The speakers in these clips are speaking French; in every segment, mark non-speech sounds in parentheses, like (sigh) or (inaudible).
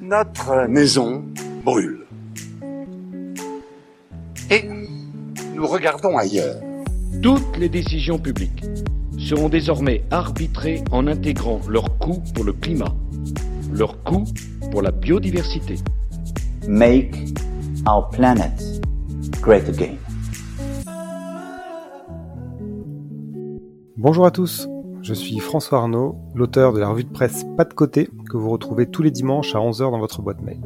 Notre maison brûle. Et nous regardons ailleurs. Toutes les décisions publiques seront désormais arbitrées en intégrant leur coût pour le climat, leur coût pour la biodiversité. Make our planet great again. Bonjour à tous, je suis François Arnaud, l'auteur de la revue de presse Pas de côté que vous retrouvez tous les dimanches à 11h dans votre boîte mail.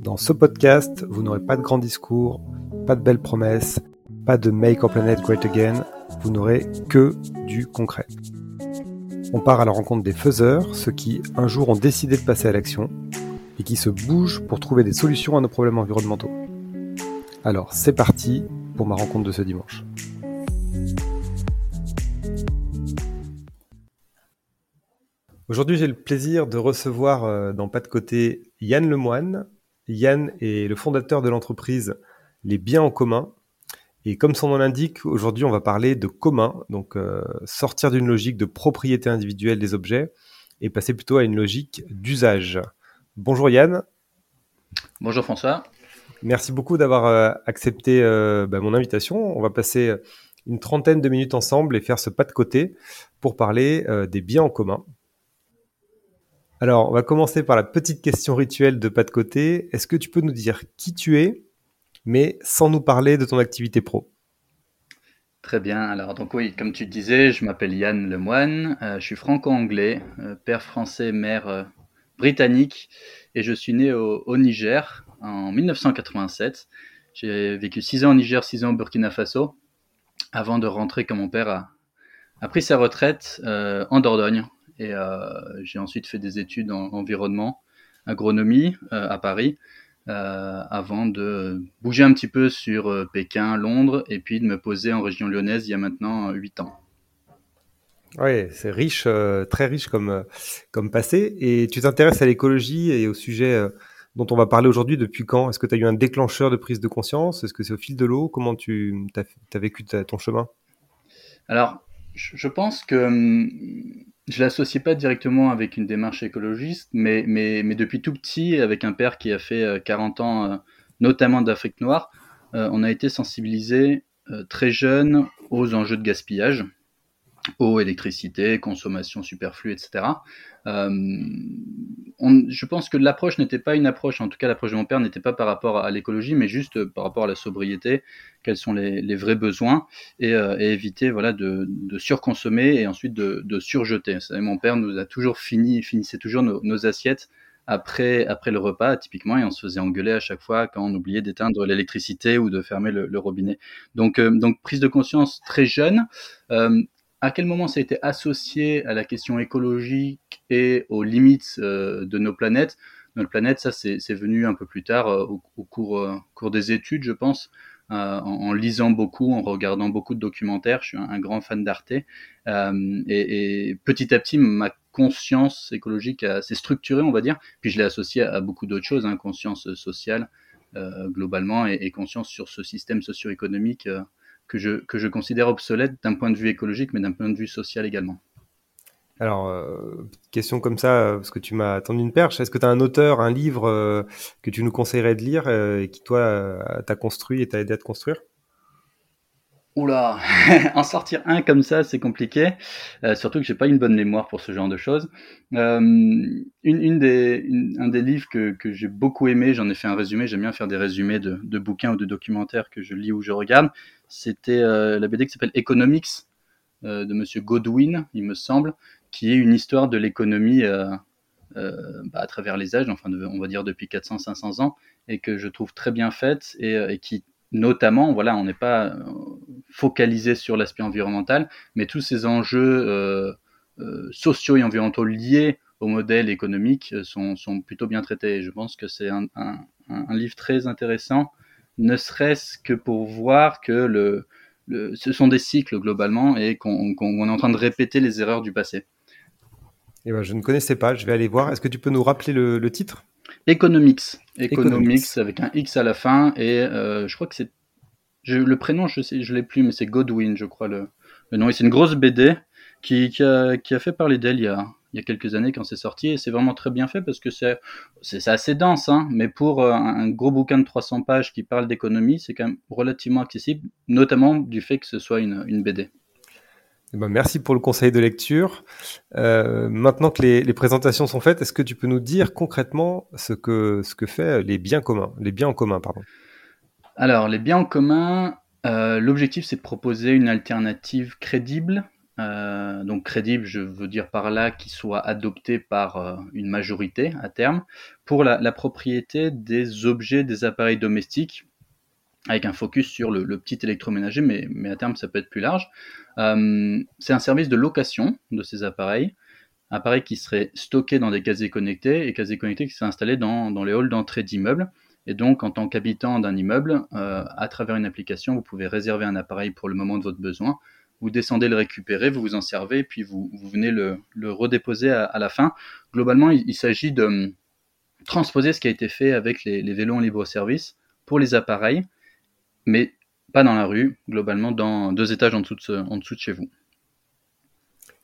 Dans ce podcast, vous n'aurez pas de grands discours, pas de belles promesses, pas de Make Our Planet Great Again, vous n'aurez que du concret. On part à la rencontre des faiseurs, ceux qui un jour ont décidé de passer à l'action et qui se bougent pour trouver des solutions à nos problèmes environnementaux. Alors c'est parti pour ma rencontre de ce dimanche. Aujourd'hui, j'ai le plaisir de recevoir euh, dans Pas de côté Yann Lemoine. Yann est le fondateur de l'entreprise Les Biens en commun. Et comme son nom l'indique, aujourd'hui, on va parler de commun, donc euh, sortir d'une logique de propriété individuelle des objets et passer plutôt à une logique d'usage. Bonjour Yann. Bonjour François. Merci beaucoup d'avoir euh, accepté bah, mon invitation. On va passer une trentaine de minutes ensemble et faire ce pas de côté pour parler des biens en commun. Alors, on va commencer par la petite question rituelle de pas de côté. Est-ce que tu peux nous dire qui tu es, mais sans nous parler de ton activité pro? Très bien. Alors, donc oui, comme tu disais, je m'appelle Yann Lemoine. Euh, je suis franco-anglais, euh, père français, mère euh, britannique, et je suis né au, Niger en 1987. J'ai vécu six ans au Niger, six ans au Burkina Faso, avant de rentrer quand mon père a pris sa retraite en Dordogne, et euh, j'ai ensuite fait des études en environnement, agronomie euh, à Paris. Euh, avant de bouger un petit peu sur Pékin, Londres, et puis de me poser en région lyonnaise il y a maintenant 8 ans. Oui, c'est riche, très riche comme, comme passé. Et tu t'intéresses à l'écologie et au sujet dont on va parler aujourd'hui depuis quand? Est-ce que tu as eu un déclencheur de prise de conscience? Est-ce que c'est au fil de l'eau? Comment tu as, as, vécu ton chemin? Alors, je pense que hum, je l'associe pas directement avec une démarche écologiste, mais, mais, mais depuis tout petit, avec un père qui a fait 40 euh, ans, euh, notamment d'Afrique noire, euh, on a été sensibilisé très jeune aux enjeux de gaspillage eau, électricité, consommation superflue, etc. Euh, je pense que l'approche n'était pas une approche, en tout cas l'approche de mon père n'était pas par rapport à l'écologie, mais juste par rapport à la sobriété, quels sont les, vrais besoins, et, euh, éviter voilà, de, surconsommer et ensuite de, surjeter. mon père nous a toujours fini, finissait toujours nos, assiettes après, après le repas, typiquement, et on se faisait engueuler à chaque fois quand on oubliait d'éteindre l'électricité ou de fermer le, robinet. Donc, euh, donc, prise de conscience très jeune à quel moment ça a été associé à la question écologique et aux limites euh, de nos planètes? Notre planète, ça, c'est venu un peu plus tard euh, au, cours, euh, des études, je pense, en, lisant beaucoup, en regardant beaucoup de documentaires. Je suis un, grand fan d'Arte. Et, et, petit à petit, ma conscience écologique s'est structurée, on va dire. Puis je l'ai associé à, beaucoup d'autres choses, hein, conscience sociale globalement et, conscience sur ce système socio-économique que je, que je considère obsolète d'un point de vue écologique, mais d'un point de vue social également. Alors, euh, question comme ça, euh, parce que tu m'as tendu une perche, est-ce que tu as un auteur, un livre euh, que tu nous conseillerais de lire et qui, toi, t'a construit et t'a aidé à te construire? Oula, (laughs) en sortir un comme ça, c'est compliqué. Euh, surtout que j'ai pas une bonne mémoire pour ce genre de choses. Euh, une, des, un des livres que, j'ai beaucoup aimé, j'en ai fait un résumé. J'aime bien faire des résumés de, bouquins ou de documentaires que je lis ou je regarde. C'était euh, la BD qui s'appelle Economics de Monsieur Godwin, il me semble, qui est une histoire de l'économie bah, à travers les âges, enfin on va dire depuis 400-500 ans, et que je trouve très bien faite et qui notamment, voilà, on n'est pas euh, focalisé sur l'aspect environnemental, mais tous ces enjeux euh, euh, sociaux et environnementaux liés au modèle économique sont, plutôt bien traités. je pense que c'est un, livre très intéressant, ne serait-ce que pour voir que ce sont des cycles globalement et qu'on est en train de répéter les erreurs du passé. Eh ben, je ne connaissais pas, je vais aller voir. Est-ce que tu peux nous rappeler le titre? Economics. Economics. avec un X à la fin. Et euh, je crois que c'est. Le prénom, je sais, je l'ai plus, mais c'est Godwin, je crois, le, le nom. Et c'est une grosse BD qui, qui, a, qui a fait parler d'elle il y a, il y a quelques années quand c'est sorti et c'est vraiment très bien fait parce que c'est c'est assez dense, hein, mais pour euh, un gros bouquin de 300 pages qui parle d'économie, c'est quand même relativement accessible, notamment du fait que ce soit une, une BD. Eh ben, merci pour le conseil de lecture. Euh, maintenant que les, présentations sont faites, est-ce que tu peux nous dire concrètement ce que, ce que fait les biens communs, les biens en commun, pardon? Alors, les biens en commun, euh, l'objectif c'est de proposer une alternative crédible. Euh, donc crédible, je veux dire par là qu'il soit adopté par une majorité à terme pour la, propriété des objets, des appareils domestiques avec un focus sur le, petit électroménager, mais, à terme ça peut être plus large. Euh, c'est un service de location de ces appareils, appareils qui seraient stockés dans des casiers connectés et casiers connectés qui seraient installés dans, les halls d'entrée d'immeubles. Et donc, en tant qu'habitant d'un immeuble, euh, à travers une application, vous pouvez réserver un appareil pour le moment de votre besoin. Vous descendez le récupérer, vous vous en servez, puis vous, venez le, redéposer à, la fin. Globalement, il, s'agit de hum, transposer ce qui a été fait avec les, les vélos en libre service pour les appareils mais pas dans la rue, globalement dans deux étages en dessous de, ce, en dessous de chez vous.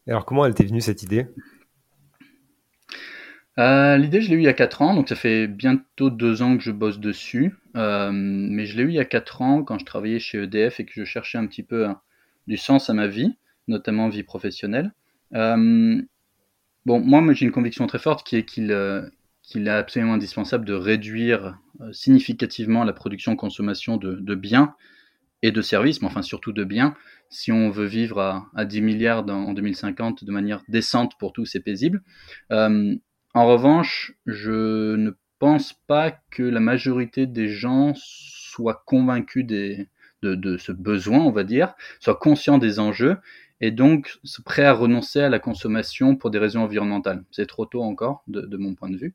Et alors comment elle t'est venue cette idée? Euh, L'idée, je l'ai eue il y a 4 ans, donc ça fait bientôt 2 ans que je bosse dessus, euh, mais je l'ai eue il y a 4 ans quand je travaillais chez EDF et que je cherchais un petit peu hein, du sens à ma vie, notamment vie professionnelle. Euh, bon, moi, j'ai une conviction très forte qui est qu'il qu'il est absolument indispensable de réduire euh, significativement la production-consommation de, biens et de services, mais enfin surtout de biens, si on veut vivre à, à 10 milliards en 2050 de manière décente pour tous et paisible. Euh, en revanche, je ne pense pas que la majorité des gens soient convaincus de, de, ce besoin, on va dire, soient conscients des enjeux et donc prêt à renoncer à la consommation pour des raisons environnementales. C'est trop tôt encore, de, mon point de vue.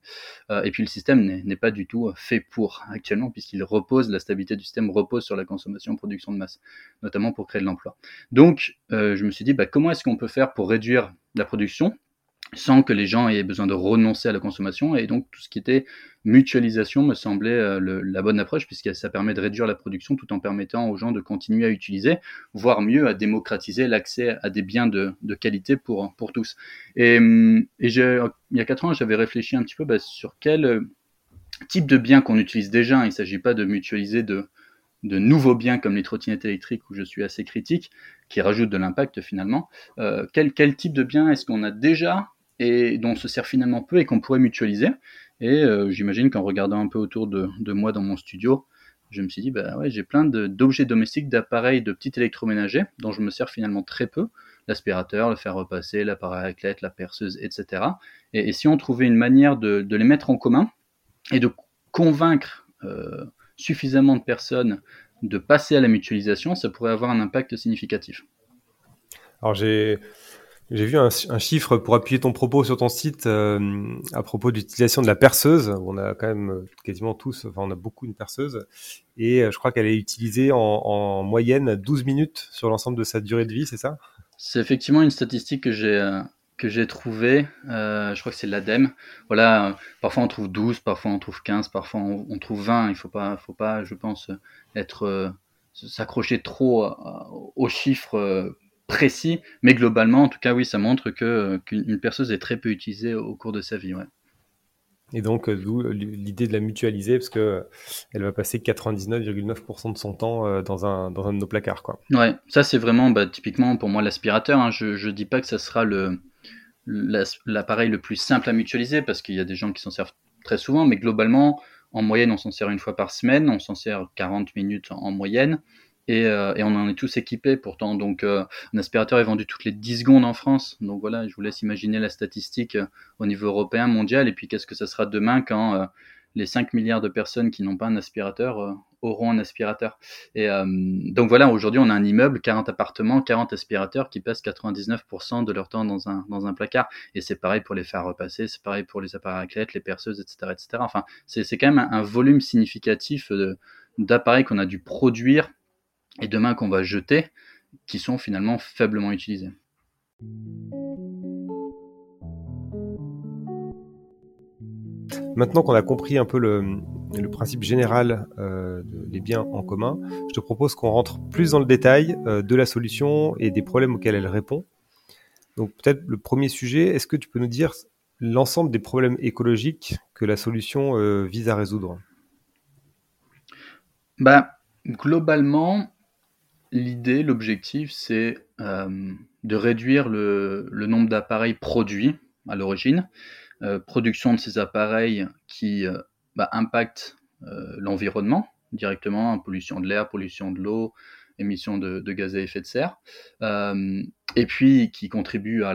Euh, et puis le système n'est pas du tout fait pour actuellement, puisqu'il repose, la stabilité du système repose sur la consommation-production de masse, notamment pour créer de l'emploi. Donc euh, je me suis dit, bah, comment est-ce qu'on peut faire pour réduire la production sans que les gens aient besoin de renoncer à la consommation. Et donc tout ce qui était mutualisation me semblait euh, la bonne approche, puisque ça permet de réduire la production tout en permettant aux gens de continuer à utiliser, voire mieux à démocratiser l'accès à des biens de, de, qualité pour, pour tous. Et, et il y a quatre ans, j'avais réfléchi un petit peu bah, sur quel euh, type de biens qu'on utilise déjà. Il ne s'agit pas de mutualiser de, de nouveaux biens comme les trottinettes électriques où je suis assez critique, qui rajoutent de l'impact finalement. Euh, quel, quel type de biens est-ce qu'on a déjà et dont on se sert finalement peu et qu'on pourrait mutualiser. Et euh, j'imagine qu'en regardant un peu autour de, de, moi dans mon studio, je me suis dit, bah ouais, j'ai plein d'objets domestiques, d'appareils, de petits électroménagers dont je me sers finalement très peu. L'aspirateur, le fer repasser, l'appareil à raclette, la perceuse, etc. Et, si on trouvait une manière de, de, les mettre en commun et de convaincre euh, suffisamment de personnes de passer à la mutualisation, ça pourrait avoir un impact significatif. Alors j'ai j'ai vu un, chiffre pour appuyer ton propos sur ton site euh, à propos de l'utilisation de la perceuse. On a quand même quasiment tous, enfin on a beaucoup une perceuse, et euh, je crois qu'elle est utilisée en, en, moyenne 12 minutes sur l'ensemble de sa durée de vie, c'est ça? C'est effectivement une statistique que j'ai euh, que j'ai trouvée. Euh, je crois que c'est l'ADEME. Voilà, euh, parfois on trouve 12, parfois on trouve 15, parfois on, on trouve 20. Il faut pas, faut pas, je pense, être s'accrocher trop aux chiffres précis, mais globalement, en tout cas, oui, ça montre que qu'une perceuse est très peu utilisée au cours de sa vie. Ouais. Et donc, d'où l'idée de la mutualiser, parce que elle va passer 99,9% de son temps dans un, dans un de nos placards. Quoi. Ouais, ça c'est vraiment bah, typiquement pour moi l'aspirateur. Hein. Je ne dis pas que ça sera le l'appareil le plus simple à mutualiser, parce qu'il y a des gens qui s'en servent très souvent, mais globalement, en moyenne, on s'en sert une fois par semaine, on s'en sert 40 minutes en moyenne et, euh, et, on en est tous équipés pourtant. Donc euh, un aspirateur est vendu toutes les 10 secondes en France. Donc voilà, je vous laisse imaginer la statistique euh, au niveau européen, mondial, et puis qu'est-ce que ça sera demain quand euh, les 5 milliards de personnes qui n'ont pas un aspirateur euh, auront un aspirateur? Et donc voilà, aujourd'hui on a un immeuble, 40 appartements, 40 aspirateurs qui passent 99% de leur temps dans un, dans un placard. Et c'est pareil pour les faire repasser, c'est pareil pour les appareils à clés, les perceuses, etc. etc. Enfin, c'est quand même un, un volume significatif d'appareils qu'on a dû produire et demain qu'on va jeter, qui sont finalement faiblement utilisés. Maintenant qu'on a compris un peu le, le principe général euh, des biens en commun, je te propose qu'on rentre plus dans le détail euh, de la solution et des problèmes auxquels elle répond. Donc peut-être le premier sujet, est-ce que tu peux nous dire l'ensemble des problèmes écologiques que la solution euh, vise à résoudre? Bah, Globalement, l'idée, l'objectif, c'est euh, de réduire le, nombre d'appareils produits à l'origine, euh, production de ces appareils qui bah, impactent l'environnement directement, pollution de l'air, pollution de l'eau, émissions de, gaz à effet de serre, et puis qui contribuent à,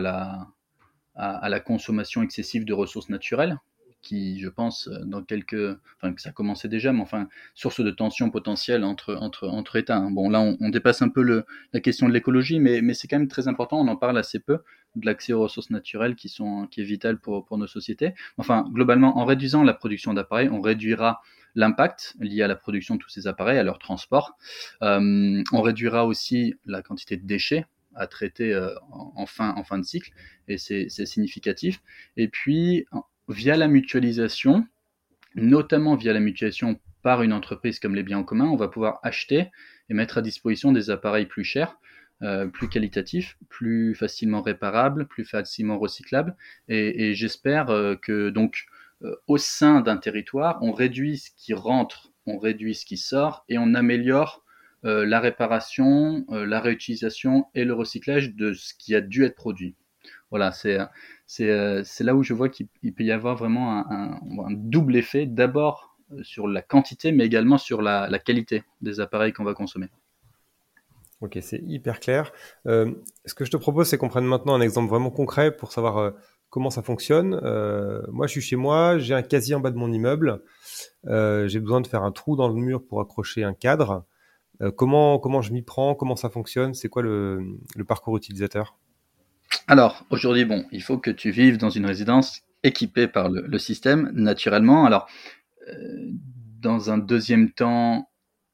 la consommation excessive de ressources naturelles, qui, je pense, dans quelques, enfin, que ça commençait déjà, mais enfin, source de tension potentielle entre, entre, entre États. Hein. Bon, là, on, dépasse un peu le, la question de l'écologie, mais, mais c'est quand même très important, on en parle assez peu, de l'accès aux ressources naturelles qui, sont, qui est vital pour, pour nos sociétés. Enfin, globalement, en réduisant la production d'appareils, on réduira l'impact lié à la production de tous ces appareils, à leur transport. Euh, on réduira aussi la quantité de déchets à traiter euh, en, fin, en fin de cycle, et c'est significatif. Et puis, via la mutualisation, notamment via la mutualisation par une entreprise comme les biens en commun, on va pouvoir acheter et mettre à disposition des appareils plus chers, euh, plus qualitatifs, plus facilement réparables, plus facilement recyclables. Et, j'espère euh, que donc au sein d'un territoire, on réduit ce qui rentre, on réduit ce qui sort et on améliore euh, la réparation, euh, la réutilisation et le recyclage de ce qui a dû être produit. Voilà, c'est euh, là où je vois qu'il peut y avoir vraiment un, double effet, d'abord sur la quantité, mais également sur la, qualité des appareils qu'on va consommer. Ok, c'est hyper clair. ce que je te propose, c'est qu'on prenne maintenant un exemple vraiment concret pour savoir comment ça fonctionne. moi, je suis chez moi, j'ai un casier en bas de mon immeuble. j'ai besoin de faire un trou dans le mur pour accrocher un cadre. Euh, comment, comment je m'y prends? Comment ça fonctionne? C'est quoi le, parcours utilisateur? Alors, aujourd'hui, bon, il faut que tu vives dans une résidence équipée par le, système, naturellement. Alors, euh, dans un deuxième temps,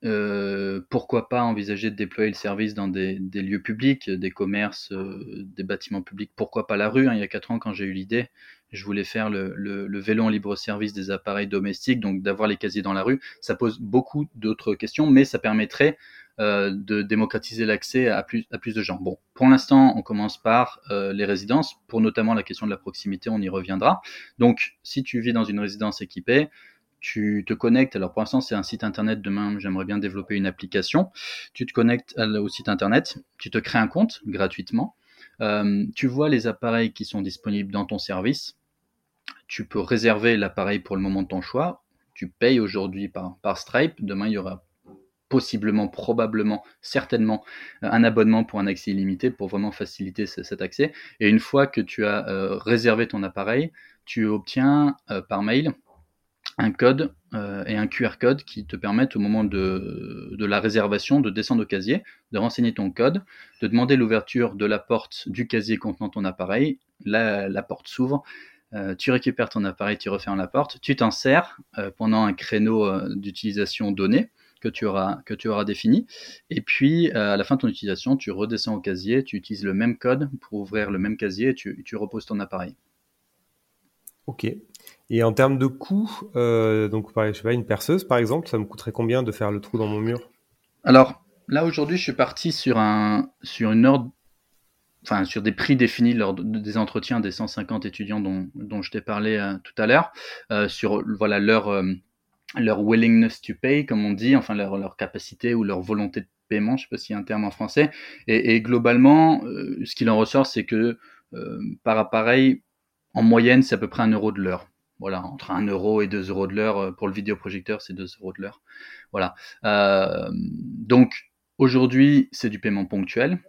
euh, pourquoi pas envisager de déployer le service dans des, lieux publics, des commerces, des bâtiments publics? Pourquoi pas la rue hein? Il y a quatre ans, quand j'ai eu l'idée, je voulais faire le, vélo en libre service des appareils domestiques, donc d'avoir les casiers dans la rue. Ça pose beaucoup d'autres questions, mais ça permettrait euh, de démocratiser l'accès à plus, de gens. Bon, pour l'instant, on commence par euh, les résidences, pour notamment la question de la proximité, on y reviendra. Donc, si tu vis dans une résidence équipée, tu te connectes, alors pour l'instant c'est un site internet, demain j'aimerais bien développer une application, tu te connectes au site internet, tu te crées un compte gratuitement, euh, tu vois les appareils qui sont disponibles dans ton service, tu peux réserver l'appareil pour le moment de ton choix. Tu payes aujourd'hui par, par Stripe. Demain, il y aura possiblement, probablement, certainement euh, un abonnement pour un accès illimité pour vraiment faciliter cet accès. Et une fois que tu as euh, réservé ton appareil, tu obtiens euh, par mail un code et un QR code qui te permettent au moment de, la réservation de descendre au casier, de renseigner ton code, de demander l'ouverture de la porte du casier contenant ton appareil. la porte s'ouvre tu récupères ton appareil, tu refermes la porte, tu t'en sers pendant un créneau d'utilisation donné que tu auras, que tu auras défini. Et puis, à la fin de ton utilisation, tu redescends au casier, tu utilises le même code pour ouvrir le même casier et tu, tu reposes ton appareil. Ok. Et en termes de coût, donc je sais pas, une perceuse par exemple, ça me coûterait combien de faire le trou dans mon mur? Alors là aujourd'hui, je suis parti sur un sur une enfin sur des prix définis lors des entretiens des 150 étudiants dont, dont je t'ai parlé euh, tout à l'heure, euh, sur voilà leur euh, leur willingness to pay, comme on dit, enfin leur, leur capacité ou leur volonté de paiement, je sais pas s'il y a un terme en français. Et, et globalement, ce qu'il en ressort, c'est que par appareil, en moyenne, c'est à peu près un euro de l'heure. Voilà, entre 1 euro et 2 euros de l'heure. Pour le vidéoprojecteur, c'est 2 euros de l'heure. Voilà. donc, aujourd'hui, c'est du paiement ponctuel.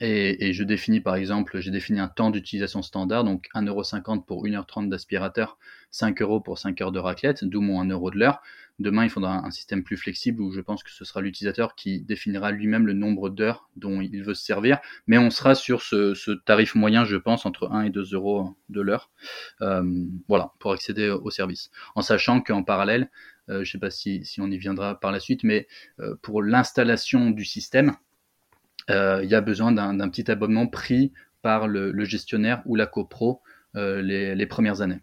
Et, je définis par exemple, j'ai défini un temps d'utilisation standard, donc 1,50€ pour 1h30 d'aspirateur, 5 euros pour 5 heures de raclette, d'où mon 1 euro de l'heure. Demain, il faudra un système plus flexible où je pense que ce sera l'utilisateur qui définira lui-même le nombre d'heures dont il veut se servir, mais on sera sur ce, tarif moyen, je pense, entre 1 et 2 euros de l'heure, euh, voilà, pour accéder au service. En sachant qu'en parallèle, euh, je ne sais pas si, on y viendra par la suite, mais euh, pour l'installation du système, il y a besoin d'un petit abonnement pris par le, gestionnaire ou la copro euh, les, les, premières années.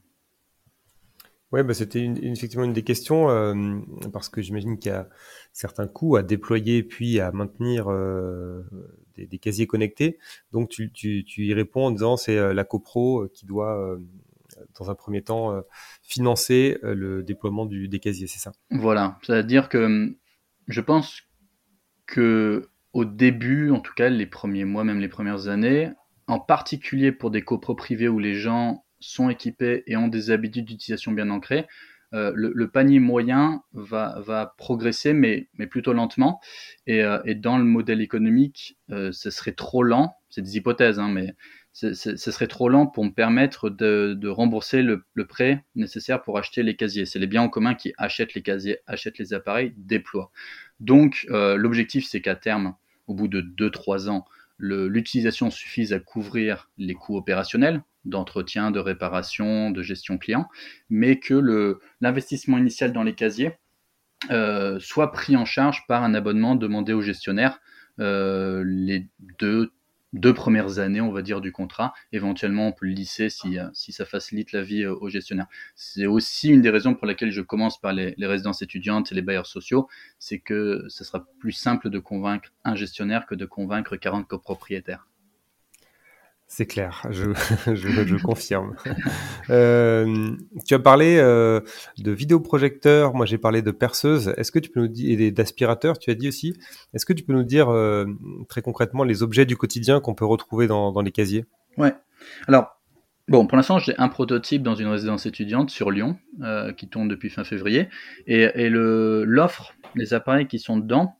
Ouais, bah c'était effectivement une des questions, euh, parce que j'imagine qu'il y a certains coûts à déployer puis à maintenir euh, des, des, casiers connectés. Donc tu, tu, tu y réponds en disant c'est euh, la copro qui doit, dans un premier temps, financer le déploiement du, des casiers, c'est ça? Voilà, c'est-à-dire que je pense que au début, en tout cas les premiers mois, même les premières années, en particulier pour des copros privés où les gens sont équipés et ont des habitudes d'utilisation bien ancrées, euh, le, panier moyen va, progresser, mais, plutôt lentement. Et, euh, et dans le modèle économique, euh, ce serait trop lent. C'est des hypothèses, hein, mais ce serait trop lent pour me permettre de, rembourser le, prêt nécessaire pour acheter les casiers. C'est les biens en commun qui achètent les casiers, achètent les appareils, déploient. Donc, l'objectif, c'est qu'à terme, au bout de 2-3 ans, l'utilisation suffise à couvrir les coûts opérationnels d'entretien, de réparation, de gestion client, mais que l'investissement initial dans les casiers euh, soit pris en charge par un abonnement demandé au gestionnaire euh, les deux, deux premières années, on va dire, du contrat. Éventuellement, on peut le lisser si, euh, si ça facilite la vie au gestionnaire. C'est aussi une des raisons pour lesquelles je commence par les, les résidences étudiantes et les bailleurs sociaux, c'est que ce sera plus simple de convaincre un gestionnaire que de convaincre 40 copropriétaires. C'est clair, je, (laughs) confirme. (laughs) Euh, tu as parlé euh, de vidéoprojecteurs, moi j'ai parlé de perceuses. Est-ce que tu peux nous dire, et d'aspirateurs, tu as dit aussi. Est-ce que tu peux nous dire euh, très concrètement les objets du quotidien qu'on peut retrouver dans, les casiers? Ouais. Alors, bon, pour l'instant j'ai un prototype dans une résidence étudiante sur Lyon qui tourne depuis fin février. Et, et l'offre, les appareils qui sont dedans,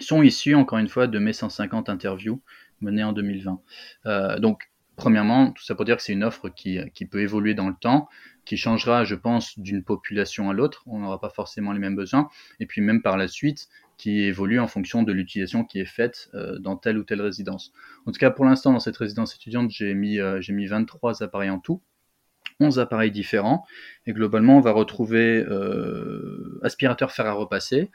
sont issus encore une fois de mes 150 interviews mené en 2020. Euh, donc, premièrement, tout ça pour dire que c'est une offre qui, peut évoluer dans le temps, qui changera, je pense, d'une population à l'autre. On n'aura pas forcément les mêmes besoins. Et puis même par la suite, qui évolue en fonction de l'utilisation qui est faite euh, dans telle ou telle résidence. En tout cas, pour l'instant, dans cette résidence étudiante, j'ai mis, euh, j'ai mis 23 appareils en tout. 11 appareils différents et globalement on va retrouver euh, aspirateur fer à repasser,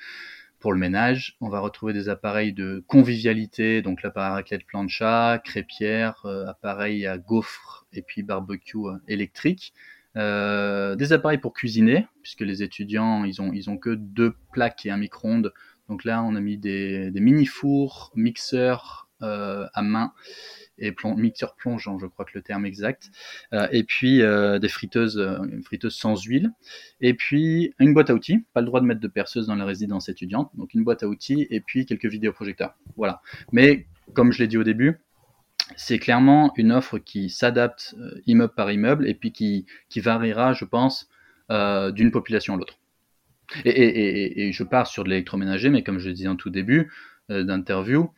pour le ménage, on va retrouver des appareils de convivialité, donc l'appareil à plancha, crêpière, euh, appareil à gaufre et puis barbecue euh, électrique. Euh, des appareils pour cuisiner, puisque les étudiants, ils ont, que deux plaques et un micro-ondes. Donc là, on a mis des, des mini-fours, mixeurs à main et mixeur plongeant, je crois que le terme exact. Euh, et puis euh, des friteuses, euh, friteuse sans huile. Et puis une boîte à outils. Pas le droit de mettre de perceuse dans la résidence étudiante. Donc une boîte à outils et puis quelques vidéoprojecteurs. Voilà. Mais comme je l'ai dit au début, c'est clairement une offre qui s'adapte immeuble par immeuble et puis qui, variera, je pense, d'une population à l'autre. Et, et, je pars sur de l'électroménager, mais comme je le disais en tout début d'interview,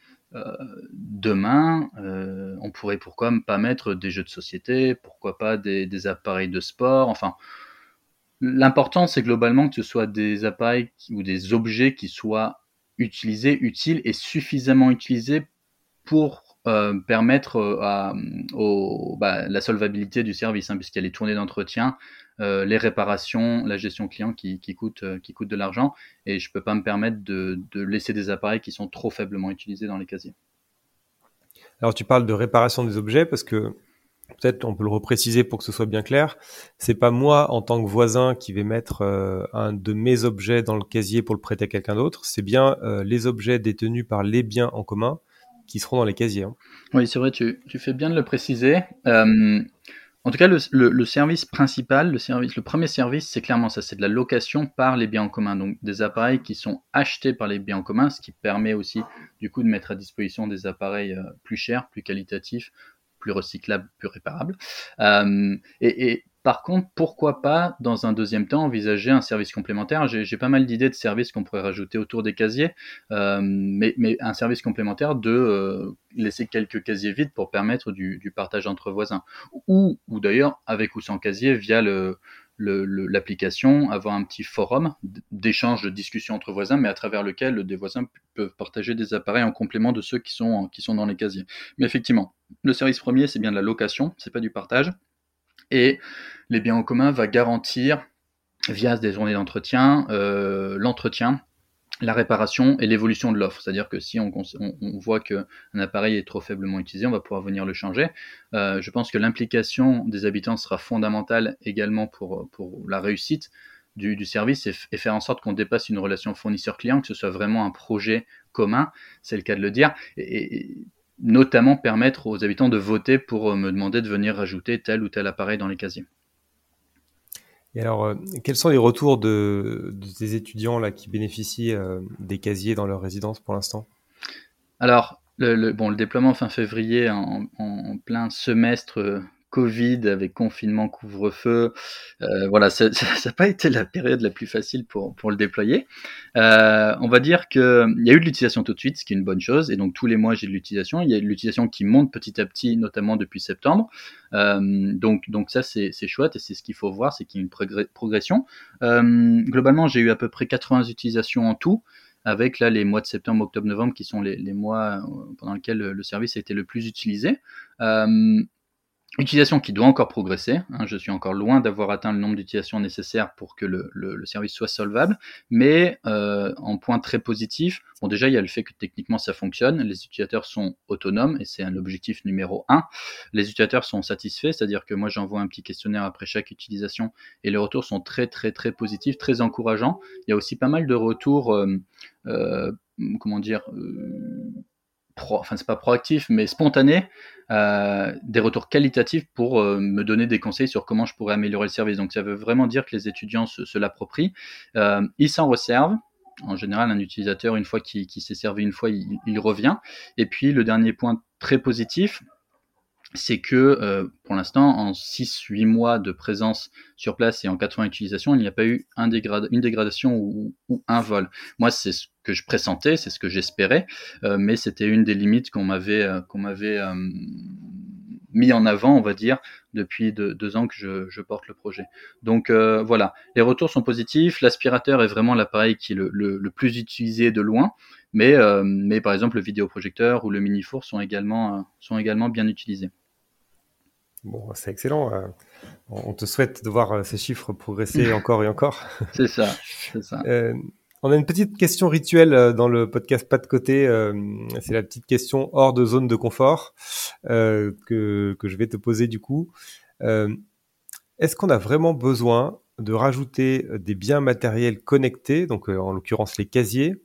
demain, euh, on pourrait pourquoi pas mettre des jeux de société, pourquoi pas des, appareils de sport, enfin. L'important, c'est globalement que ce soit des appareils ou des objets qui soient utilisés, utiles et suffisamment utilisés pour euh, permettre à, bah, la solvabilité du service, hein, puisqu'il y a les tournées d'entretien, euh, les réparations, la gestion client qui, qui coûte, euh, qui coûte de l'argent. Et je ne peux pas me permettre de, de, laisser des appareils qui sont trop faiblement utilisés dans les casiers. Alors tu parles de réparation des objets parce que peut-être on peut le repréciser pour que ce soit bien clair. C'est pas moi en tant que voisin qui vais mettre euh, un de mes objets dans le casier pour le prêter à quelqu'un d'autre. C'est bien les objets détenus par les biens en commun qui seront dans les casiers. Hein. Oui, c'est vrai, tu, tu, fais bien de le préciser. En tout cas, le, service principal, le, service, le premier service, c'est clairement ça, c'est de la location par les biens en commun. Donc des appareils qui sont achetés par les biens en commun, ce qui permet aussi du coup de mettre à disposition des appareils euh, plus chers, plus qualitatifs, plus recyclables, plus réparables. Euh, par contre, pourquoi pas, dans un deuxième temps, envisager un service complémentaire? J'ai pas mal d'idées de services qu'on pourrait rajouter autour des casiers, euh, mais, un service complémentaire de euh, laisser quelques casiers vides pour permettre du, partage entre voisins. Ou, d'ailleurs, avec ou sans casier, via l'application, avoir un petit forum d'échange, de discussion entre voisins, mais à travers lequel des voisins peuvent partager des appareils en complément de ceux qui sont, qui sont dans les casiers. Mais effectivement, le service premier, c'est bien de la location, c'est pas du partage. Et les biens en commun va garantir, via des journées d'entretien, euh, l'entretien la réparation et l'évolution de l'offre. C'est-à-dire que si on, voit qu'un appareil est trop faiblement utilisé, on va pouvoir venir le changer. Euh, je pense que l'implication des habitants sera fondamentale également pour, pour la réussite du, service et, faire en sorte qu'on dépasse une relation fournisseur-client, que ce soit vraiment un projet commun, c'est le cas de le dire, notamment permettre aux habitants de voter pour me demander de venir rajouter tel ou tel appareil dans les casiers. Et alors, euh, quels sont les retours de, des étudiants là, qui bénéficient euh, des casiers dans leur résidence pour l'instant? Alors, le, bon, le déploiement fin février en, en plein semestre Covid, avec confinement, couvre-feu. Euh, voilà, ça (laughs) n'a pas été la période la plus facile pour, pour le déployer. Euh, on va dire qu'il y a eu de l'utilisation tout de suite, ce qui est une bonne chose. Et donc tous les mois, j'ai de l'utilisation. Il y a de l'utilisation qui monte petit à petit, notamment depuis septembre. Euh, donc, donc ça, c'est chouette et c'est ce qu'il faut voir, c'est qu'il y a une progression. globalement, j'ai eu à peu près 80 utilisations en tout avec là les mois de septembre, octobre, novembre qui sont les, mois pendant lesquels le service a été le plus utilisé. Utilisation qui doit encore progresser. Hein, je suis encore loin d'avoir atteint le nombre d'utilisations nécessaires pour que le, le, le, service soit solvable. Mais euh, en point très positif, bon déjà il y a le fait que techniquement ça fonctionne. Les utilisateurs sont autonomes et c'est un objectif numéro un. Les utilisateurs sont satisfaits, c'est-à-dire que moi j'envoie un petit questionnaire après chaque utilisation et les retours sont très très très positifs, très encourageants. Il y a aussi pas mal de retours, euh, euh, comment dire. Enfin c'est pas proactif, mais spontané, euh, des retours qualitatifs pour euh, me donner des conseils sur comment je pourrais améliorer le service. Donc ça veut vraiment dire que les étudiants se, l'approprient, euh, ils s'en reservent. En général, un utilisateur, une fois qu'il s'est servi une fois, il, revient. Et puis le dernier point très positif, c'est que pour l'instant, en 6-8 mois de présence sur place et en 80 utilisations, il n'y a pas eu une dégradation ou, un vol. Moi, c'est ce que je pressentais, c'est ce que j'espérais, euh, mais c'était une des limites qu'on m'avait euh, euh, mis en avant, on va dire, depuis deux, ans que je, porte le projet. Donc voilà, les retours sont positifs. L'aspirateur est vraiment l'appareil qui est le, plus utilisé de loin, mais, par exemple le vidéoprojecteur ou le mini four sont également bien utilisés. Bon, c'est excellent. Euh, on te souhaite de voir euh, ces chiffres progresser (laughs) encore et encore. C'est ça, c'est ça. Euh, on a une petite question rituelle dans le podcast Pas de côté. c'est la petite question hors de zone de confort que, que je vais te poser du coup. Est-ce qu'on a vraiment besoin de rajouter des biens matériels connectés, donc en l'occurrence les casiers,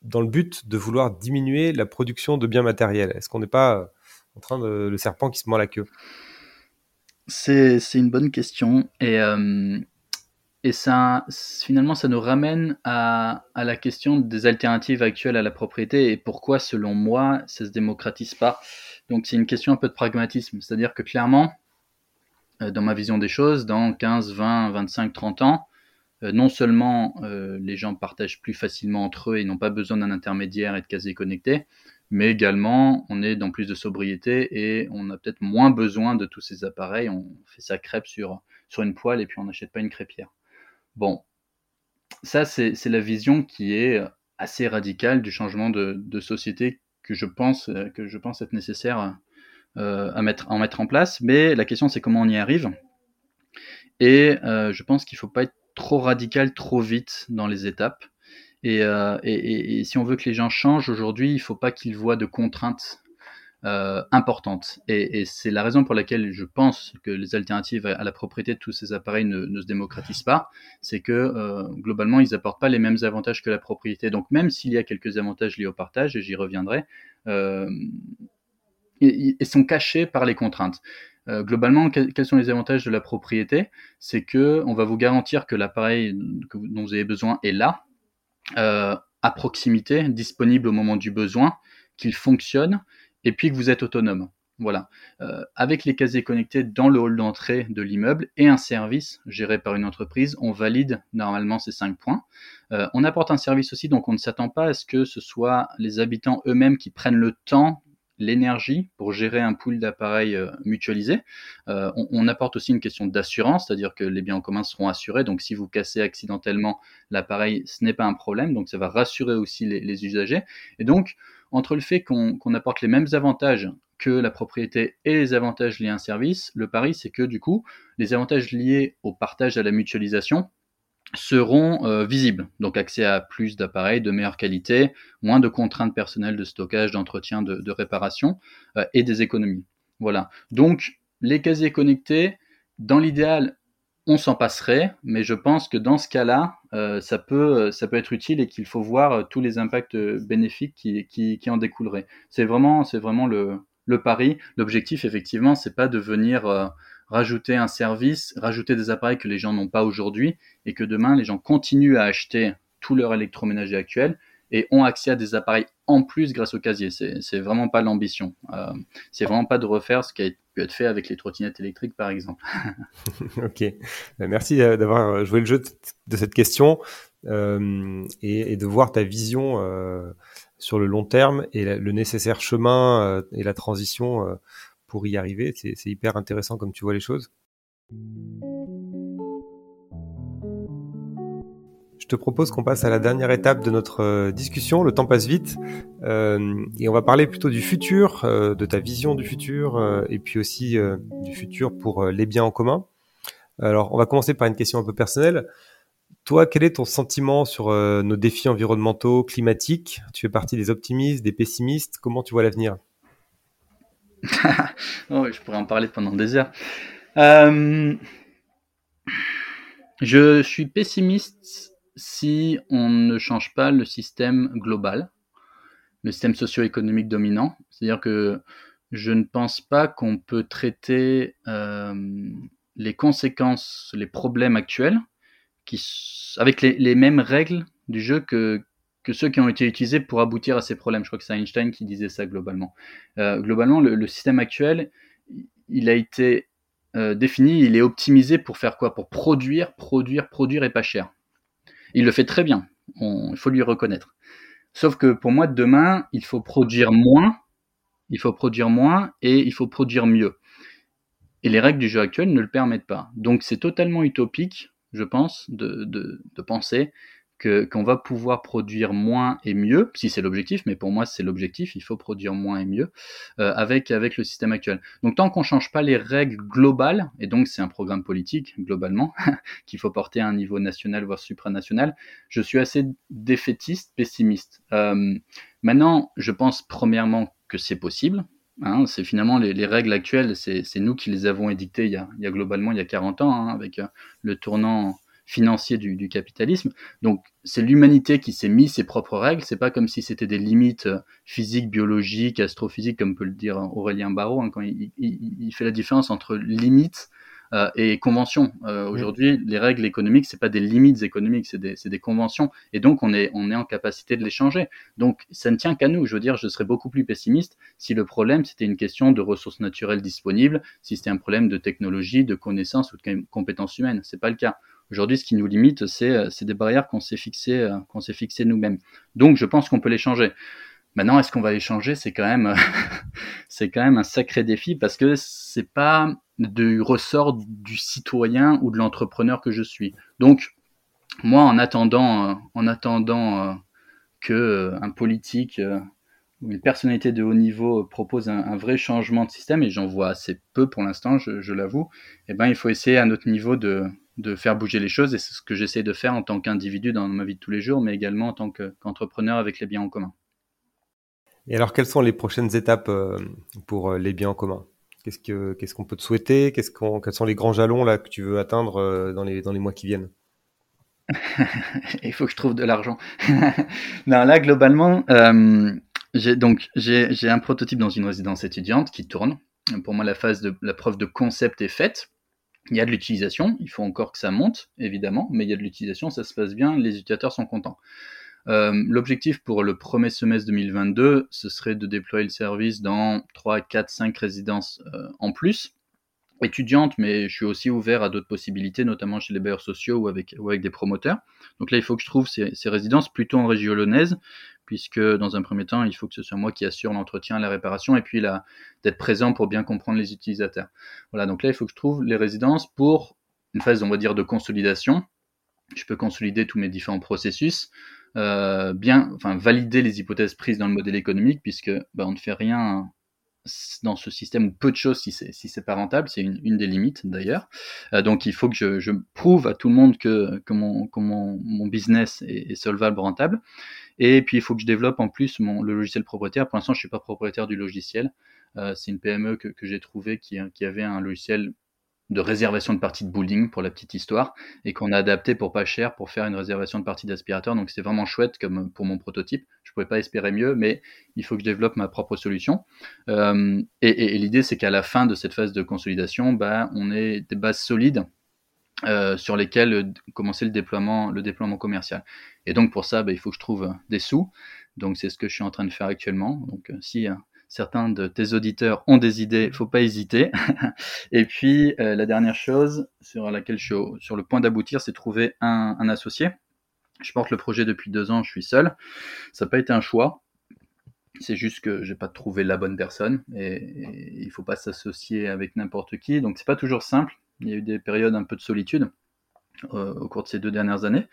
dans le but de vouloir diminuer la production de biens matériels? Est-ce qu'on n'est pas en train de le serpent qui se mord la queue? C'est une bonne question. Et, euh, et ça, finalement, ça nous ramène à, la question des alternatives actuelles à la propriété et pourquoi, selon moi, ça se démocratise pas. Donc, c'est une question un peu de pragmatisme. C'est-à-dire que clairement, euh, dans ma vision des choses, dans 15, 20, 25, 30 ans, euh, non seulement les gens partagent plus facilement entre eux et n'ont pas besoin d'un intermédiaire et de casiers connectés, mais également on est dans plus de sobriété et on a peut-être moins besoin de tous ces appareils. On fait sa crêpe sur, sur une poêle et puis on n'achète pas une crêpière. Bon, ça c'est la vision qui est assez radicale du changement de, société que je pense que je pense être nécessaire euh, à mettre en mettre en place. Mais la question c'est comment on y arrive. Et euh, je pense qu'il faut pas être trop radical trop vite dans les étapes. Et, euh, et, si on veut que les gens changent aujourd'hui, il faut pas qu'ils voient de contraintes euh, importantes. Et, c'est la raison pour laquelle je pense que les alternatives à la propriété de tous ces appareils ne, ne se démocratisent pas. C'est que euh, globalement, ils apportent pas les mêmes avantages que la propriété. Donc même s'il y a quelques avantages liés au partage, et j'y reviendrai, ils, sont cachés par les contraintes. Globalement, quels, sont les avantages de la propriété? C'est que on va vous garantir que l'appareil dont vous avez besoin est là, à proximité, disponible au moment du besoin, qu'il fonctionne, et puis que vous êtes autonome. Voilà. Euh, avec les casiers connectés dans le hall d'entrée de l'immeuble et un service géré par une entreprise, on valide normalement ces cinq points. Euh, on apporte un service aussi, donc on ne s'attend pas à ce que ce soit les habitants eux-mêmes qui prennent le temps l'énergie pour gérer un pool d'appareils euh, mutualisés. Euh, on, apporte aussi une question d'assurance, c'est-à-dire que les biens en commun seront assurés. Donc, si vous cassez accidentellement l'appareil, ce n'est pas un problème. Donc, ça va rassurer aussi les, usagers. Et donc, entre le fait qu'on qu apporte les mêmes avantages que la propriété et les avantages liés à un service, le pari, c'est que du coup, les avantages liés au partage à la mutualisation seront euh, visibles. Donc accès à plus d'appareils de meilleure qualité, moins de contraintes personnelles de stockage, d'entretien, de, réparation euh, et des économies. Voilà. Donc les casiers connectés, dans l'idéal, on s'en passerait, mais je pense que dans ce cas-là, euh, ça, peut, ça peut être utile et qu'il faut voir tous les impacts bénéfiques qui, qui, en découleraient. C'est vraiment, c'est vraiment le, le pari. L'objectif, effectivement, c'est pas de venir rajouter un service, rajouter des appareils que les gens n'ont pas aujourd'hui et que demain les gens continuent à acheter tout leur électroménager actuel et ont accès à des appareils en plus grâce au casier. C'est vraiment pas l'ambition. Euh, c'est vraiment pas de refaire ce qui a pu être fait avec les trottinettes électriques, par exemple. (laughs) ok. Ben, merci euh, d'avoir joué le jeu de cette question euh, et, de voir ta vision sur le long terme et le nécessaire chemin et la transition pour y arriver. C'est hyper intéressant comme tu vois les choses. Je te propose qu'on passe à la dernière étape de notre euh, discussion. Le temps passe vite euh, et on va parler plutôt du futur, euh, de ta vision du futur et puis aussi du futur pour les biens en commun. Alors, on va commencer par une question un peu personnelle. Toi, quel est ton sentiment sur nos défis environnementaux, climatiques? Tu fais partie des optimistes, des pessimistes? Comment tu vois l'avenir? (laughs) oh, je pourrais en parler pendant des heures. Euh, je suis pessimiste si on ne change pas le système global, le système socio-économique dominant. C'est-à-dire que je ne pense pas qu'on peut traiter euh, les conséquences, les problèmes actuels avec les, mêmes règles du jeu que, que ceux qui ont été utilisés pour aboutir à ces problèmes. Je crois que c'est Einstein qui disait ça globalement. Euh, globalement, le, système actuel, il a été euh, défini, il est optimisé pour faire quoi? Pour produire, produire, produire et pas cher. Il le fait très bien, il faut lui reconnaître. Sauf que pour moi, demain, il faut produire moins, il faut produire moins et il faut produire mieux. Et les règles du jeu actuel ne le permettent pas. Donc c'est totalement utopique, je pense, de, de, de penser qu'on va pouvoir produire moins et mieux, si c'est l'objectif, mais pour moi c'est l'objectif, il faut produire moins et mieux euh, avec, avec le système actuel. Donc tant qu'on change pas les règles globales, et donc c'est un programme politique globalement, (laughs) qu'il faut porter à un niveau national voire supranational, je suis assez défaitiste, pessimiste. Euh, maintenant, je pense premièrement que c'est possible, Hein, c'est finalement les, les, règles actuelles, c'est nous qui les avons édictées il y a, il y a globalement il y a 40 ans, hein, avec euh, le tournant financier du, capitalisme. Donc c'est l'humanité qui s'est mis ses propres règles. C'est pas comme si c'était des limites euh, physiques, biologiques, astrophysiques, comme peut le dire Aurélien Barraud hein, quand il, fait la différence entre limites euh, et conventions. Euh, aujourd'hui, les règles économiques, c'est pas des limites économiques, c'est des, des, conventions, et donc on est, on est en capacité de les changer. Donc ça ne tient qu'à nous. Je veux dire, je serais beaucoup plus pessimiste si le problème c'était une question de ressources naturelles disponibles, si c'était un problème de technologie, de connaissances ou de compétences humaines. C'est pas le cas. Aujourd'hui, ce qui nous limite, c'est euh, des barrières qu'on s'est fixées, euh, qu'on s'est fixées nous-mêmes. Donc, je pense qu'on peut les changer. Maintenant, est-ce qu'on va les changer? C'est quand même, (laughs) c'est quand même un sacré défi parce que c'est pas du ressort du citoyen ou de l'entrepreneur que je suis. Donc, moi, en attendant, euh, en attendant que un politique ou une personnalité de haut niveau propose un, vrai changement de système, et j'en vois assez peu pour l'instant, je, je l'avoue, eh ben, il faut essayer à notre niveau de, de faire bouger les choses et c'est ce que j'essaie de faire en tant qu'individu dans ma vie de tous les jours, mais également en tant qu'entrepreneur avec les biens en commun. Et alors, quelles sont les prochaines étapes euh, pour euh, les biens en commun? Qu'est-ce qu'on peut te souhaiter? Quels sont les grands jalons là que tu veux atteindre euh, dans les, dans les mois qui viennent? (laughs) Il faut que je trouve de l'argent. (laughs) non, là, globalement, j'ai donc j'ai un prototype dans une résidence étudiante qui tourne. Pour moi, la phase de la preuve de concept est faite il y a de l'utilisation, il faut encore que ça monte, évidemment, mais il y a de l'utilisation, ça se passe bien, les utilisateurs sont contents. Euh, l'objectif pour le premier semestre 2022, ce serait de déployer le service dans 3, 4, 5 résidences euh, en plus, étudiantes, mais je suis aussi ouvert à d'autres possibilités, notamment chez les bailleurs sociaux ou avec, des promoteurs. Donc là, il faut que je trouve ces, ces résidences plutôt en région lyonnaise, puisque dans un premier temps, il faut que ce soit moi qui assure l'entretien, la réparation, et puis d'être présent pour bien comprendre les utilisateurs. Voilà, donc là, il faut que je trouve les résidences pour une phase, on va dire, de consolidation. Je peux consolider tous mes différents processus, euh, bien, enfin, valider les hypothèses prises dans le modèle économique, puisque bah, on ne fait rien dans ce système ou peu de choses si c'est si pas rentable, c'est une, des limites d'ailleurs. Euh, donc il faut que je, je, prouve à tout le monde que, que, mon, mon, business est, solvable, rentable. Et puis il faut que je développe en plus mon, le logiciel propriétaire. Pour l'instant, je suis pas propriétaire du logiciel. Euh, c'est une PME que, j'ai trouvé qui, qui avait un logiciel de réservation de partie de bowling pour la petite histoire et qu'on a adapté pour pas cher pour faire une réservation de partie d'aspirateur. Donc c'est vraiment chouette comme pour mon prototype. Je pouvais pas espérer mieux, mais il faut que je développe ma propre solution. Euh, et, et, l'idée c'est qu'à la fin de cette phase de consolidation, bah, on ait des bases solides euh, sur lesquelles commencer le déploiement, le déploiement commercial. Et donc pour ça, bah, il faut que je trouve des sous. Donc c'est ce que je suis en train de faire actuellement. Donc euh, si certains de tes auditeurs ont des idées, faut pas hésiter. (laughs) et puis euh, la dernière chose sur laquelle je suis sur le point d'aboutir, c'est trouver un, un, associé. Je porte le projet depuis deux ans, je suis seul. Ça n'a pas été un choix. C'est juste que j'ai pas trouvé la bonne personne et, et il faut pas s'associer avec n'importe qui. Donc c'est pas toujours simple. Il y a eu des périodes un peu de solitude. Euh, au cours de ces deux dernières années.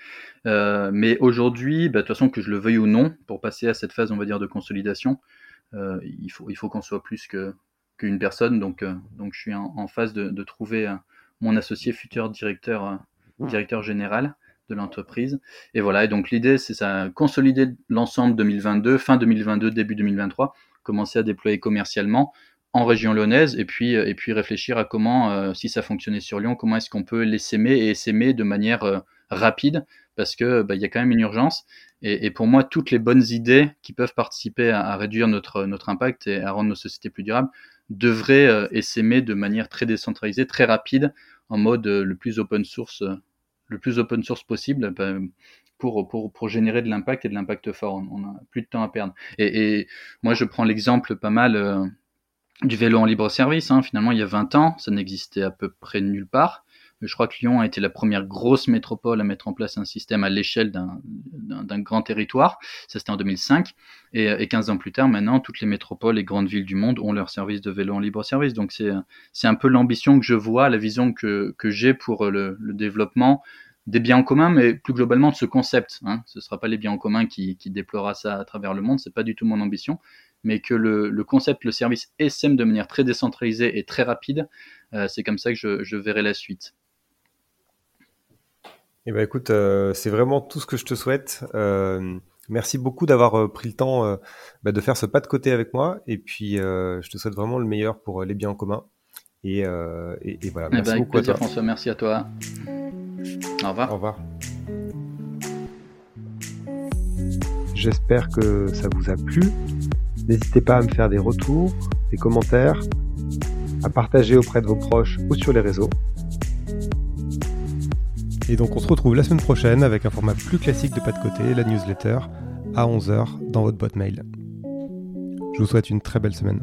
Euh, mais aujourd'hui, bah, de toute façon, que je le veuille ou non, pour passer à cette phase, on va dire, de consolidation, euh, il faut, il faut qu'on soit plus que qu'une personne. Donc, euh, donc je suis en, en phase de, de trouver mon associé futur directeur, directeur général de l'entreprise. Et voilà, et donc l'idée, c'est ça, consolider l'ensemble 2022, fin 2022, début 2023, commencer à déployer commercialement en région lyonnaise et puis, et puis réfléchir à comment, euh, si ça fonctionnait sur Lyon, comment est-ce qu'on peut les s'aimer et s'aimer de manière euh, rapide parce que bah, y a quand même une urgence. Et, pour moi, toutes les bonnes idées qui peuvent participer à, réduire notre, notre impact et à rendre nos sociétés plus durables devraient euh, essaimer de manière très décentralisée, très rapide, en mode euh, le plus open source, euh, le plus open source possible. Bah, pour, pour, pour générer de l'impact et de l'impact fort. On, on a plus de temps à perdre. Et, et moi, je prends l'exemple pas mal euh, du vélo en libre service. Hein. Finalement, il y a 20 ans, ça n'existait à peu près nulle part. Je crois que Lyon a été la première grosse métropole à mettre en place un système à l'échelle d'un grand territoire. Ça, c'était en 2005. Et, et 15 ans plus tard, maintenant, toutes les métropoles et grandes villes du monde ont leur service de vélo en libre service. Donc, c'est un peu l'ambition que je vois, la vision que, que j'ai pour le, le, développement des biens en commun, mais plus globalement de ce concept. Hein. Ce ne sera pas les biens en commun qui, qui déploiera ça à travers le monde, c'est pas du tout mon ambition, mais que le, le concept, le service SM de manière très décentralisée et très rapide, euh, c'est comme ça que je, je verrai la suite. Eh ben écoute, euh, c'est vraiment tout ce que je te souhaite. Euh, merci beaucoup d'avoir pris le temps bah, de faire ce pas de côté avec moi. Et puis, je te souhaite vraiment le meilleur pour les biens en commun. Et, et, et voilà, eh merci ben, beaucoup plaisir, à toi. François, merci à toi. Au revoir. Au revoir. J'espère que ça vous a plu. N'hésitez pas à me faire des retours, des commentaires, à partager auprès de vos proches ou sur les réseaux. Et donc on se retrouve la semaine prochaine avec un format plus classique de pas de côté, la newsletter, à 11h dans votre boîte mail. Je vous souhaite une très belle semaine.